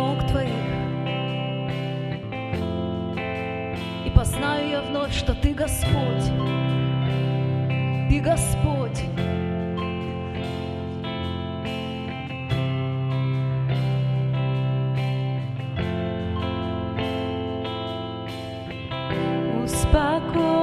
ног твоих. И познаю я вновь, что ты Господь, ты Господь. Успокой.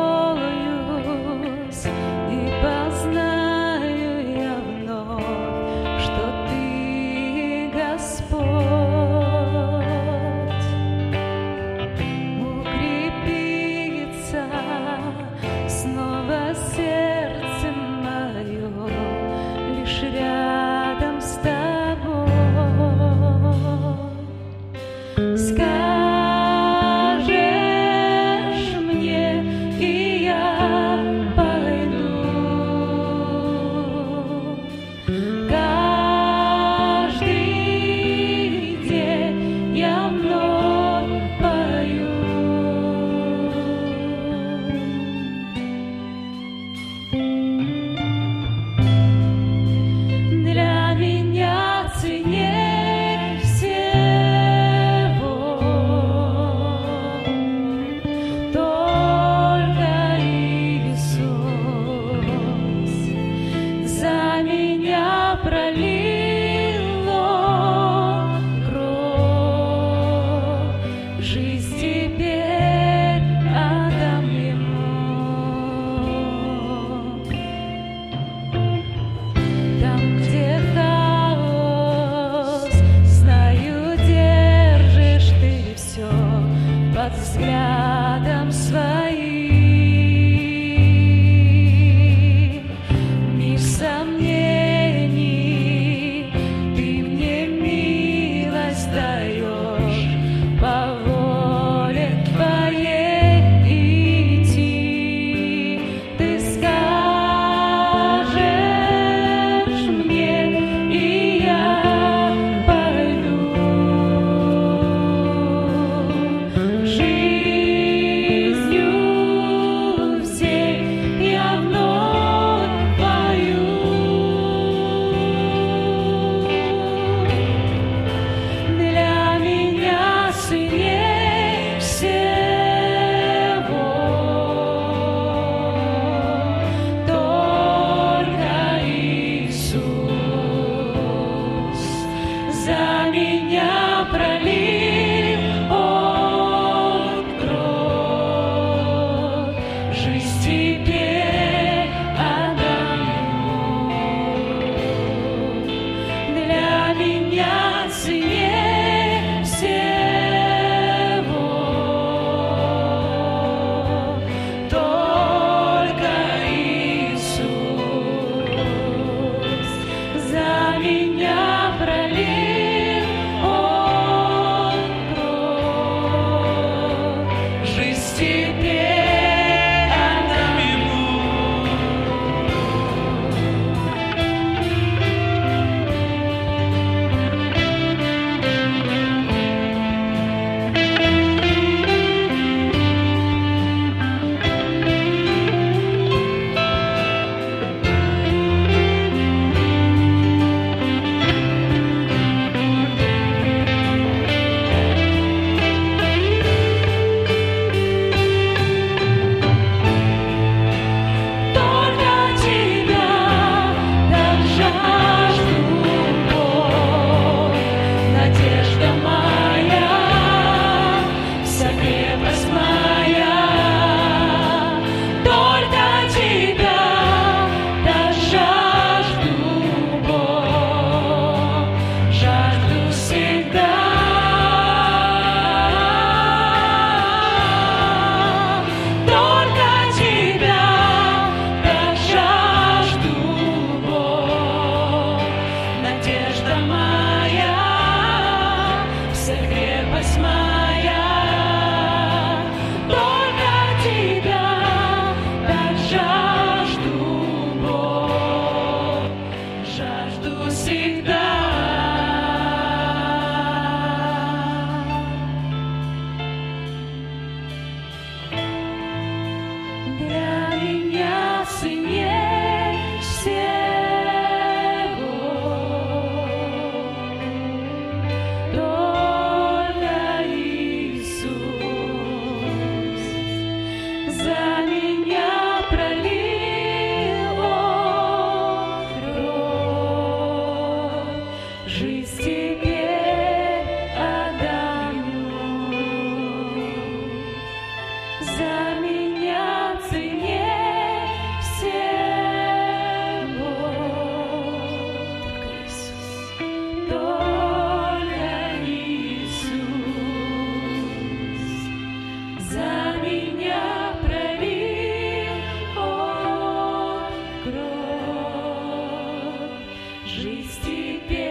жизнь теперь.